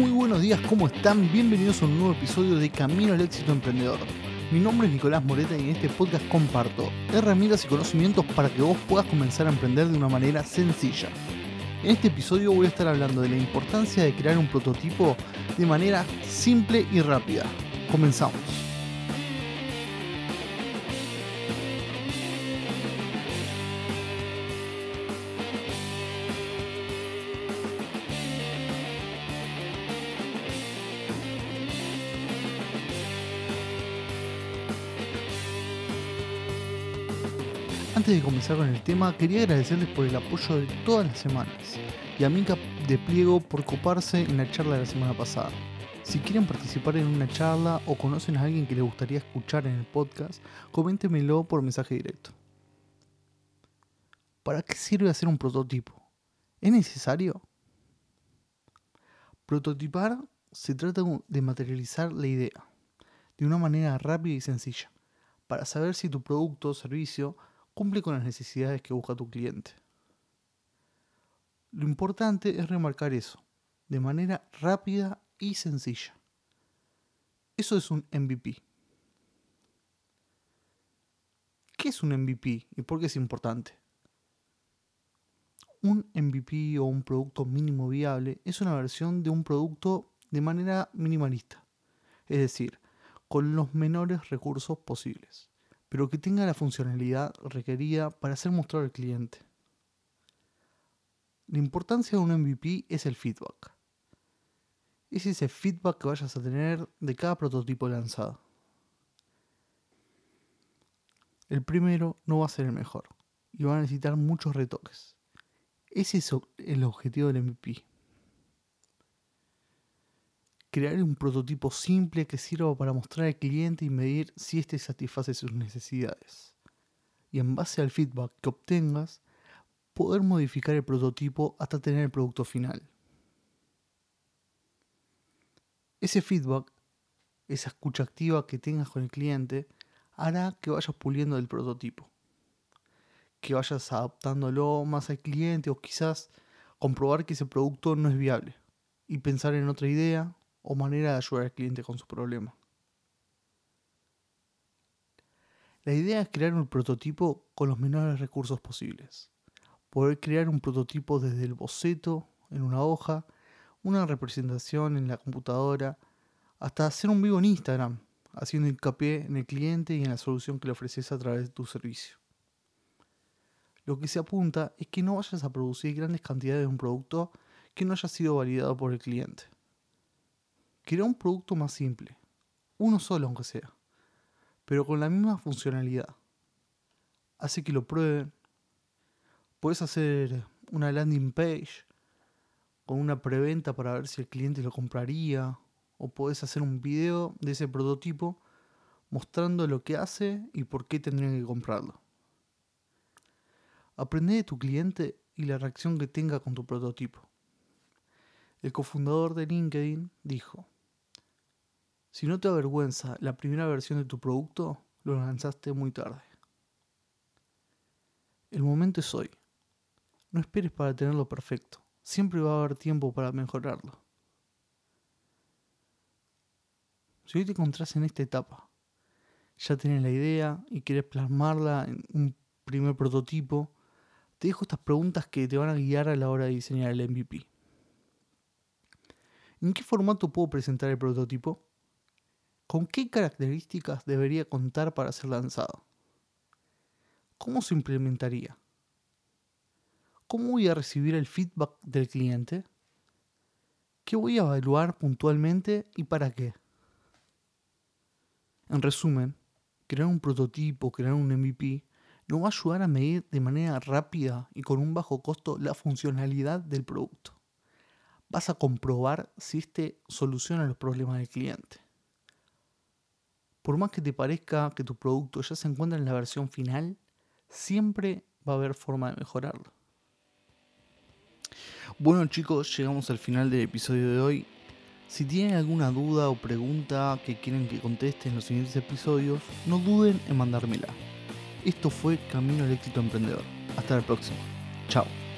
Muy buenos días, ¿cómo están? Bienvenidos a un nuevo episodio de Camino al Éxito Emprendedor. Mi nombre es Nicolás Moreta y en este podcast comparto herramientas y conocimientos para que vos puedas comenzar a emprender de una manera sencilla. En este episodio voy a estar hablando de la importancia de crear un prototipo de manera simple y rápida. Comenzamos. Antes de comenzar con el tema, quería agradecerles por el apoyo de todas las semanas y a Mica de Pliego por coparse en la charla de la semana pasada. Si quieren participar en una charla o conocen a alguien que les gustaría escuchar en el podcast, coméntemelo por mensaje directo. ¿Para qué sirve hacer un prototipo? ¿Es necesario? Prototipar se trata de materializar la idea de una manera rápida y sencilla, para saber si tu producto o servicio cumple con las necesidades que busca tu cliente. Lo importante es remarcar eso, de manera rápida y sencilla. Eso es un MVP. ¿Qué es un MVP y por qué es importante? Un MVP o un producto mínimo viable es una versión de un producto de manera minimalista, es decir, con los menores recursos posibles pero que tenga la funcionalidad requerida para ser mostrado al cliente. La importancia de un MVP es el feedback. Es ese feedback que vayas a tener de cada prototipo lanzado. El primero no va a ser el mejor y va a necesitar muchos retoques. Ese es el objetivo del MVP crear un prototipo simple que sirva para mostrar al cliente y medir si éste satisface sus necesidades. Y en base al feedback que obtengas, poder modificar el prototipo hasta tener el producto final. Ese feedback, esa escucha activa que tengas con el cliente, hará que vayas puliendo el prototipo. Que vayas adaptándolo más al cliente o quizás comprobar que ese producto no es viable y pensar en otra idea o manera de ayudar al cliente con su problema. La idea es crear un prototipo con los menores recursos posibles. Poder crear un prototipo desde el boceto, en una hoja, una representación en la computadora, hasta hacer un vivo en Instagram, haciendo hincapié en el cliente y en la solución que le ofreces a través de tu servicio. Lo que se apunta es que no vayas a producir grandes cantidades de un producto que no haya sido validado por el cliente. Crea un producto más simple, uno solo aunque sea, pero con la misma funcionalidad. Hace que lo prueben. Puedes hacer una landing page con una preventa para ver si el cliente lo compraría. O puedes hacer un video de ese prototipo mostrando lo que hace y por qué tendrían que comprarlo. Aprende de tu cliente y la reacción que tenga con tu prototipo. El cofundador de LinkedIn dijo, si no te avergüenza la primera versión de tu producto, lo lanzaste muy tarde. El momento es hoy. No esperes para tenerlo perfecto. Siempre va a haber tiempo para mejorarlo. Si hoy te encontrás en esta etapa, ya tienes la idea y quieres plasmarla en un primer prototipo, te dejo estas preguntas que te van a guiar a la hora de diseñar el MVP. ¿En qué formato puedo presentar el prototipo? ¿Con qué características debería contar para ser lanzado? ¿Cómo se implementaría? ¿Cómo voy a recibir el feedback del cliente? ¿Qué voy a evaluar puntualmente y para qué? En resumen, crear un prototipo, crear un MVP, nos va a ayudar a medir de manera rápida y con un bajo costo la funcionalidad del producto. Vas a comprobar si este soluciona los problemas del cliente por más que te parezca que tu producto ya se encuentra en la versión final, siempre va a haber forma de mejorarlo. Bueno chicos, llegamos al final del episodio de hoy. Si tienen alguna duda o pregunta que quieren que conteste en los siguientes episodios, no duden en mandármela. Esto fue Camino al éxito emprendedor. Hasta la próxima. Chao.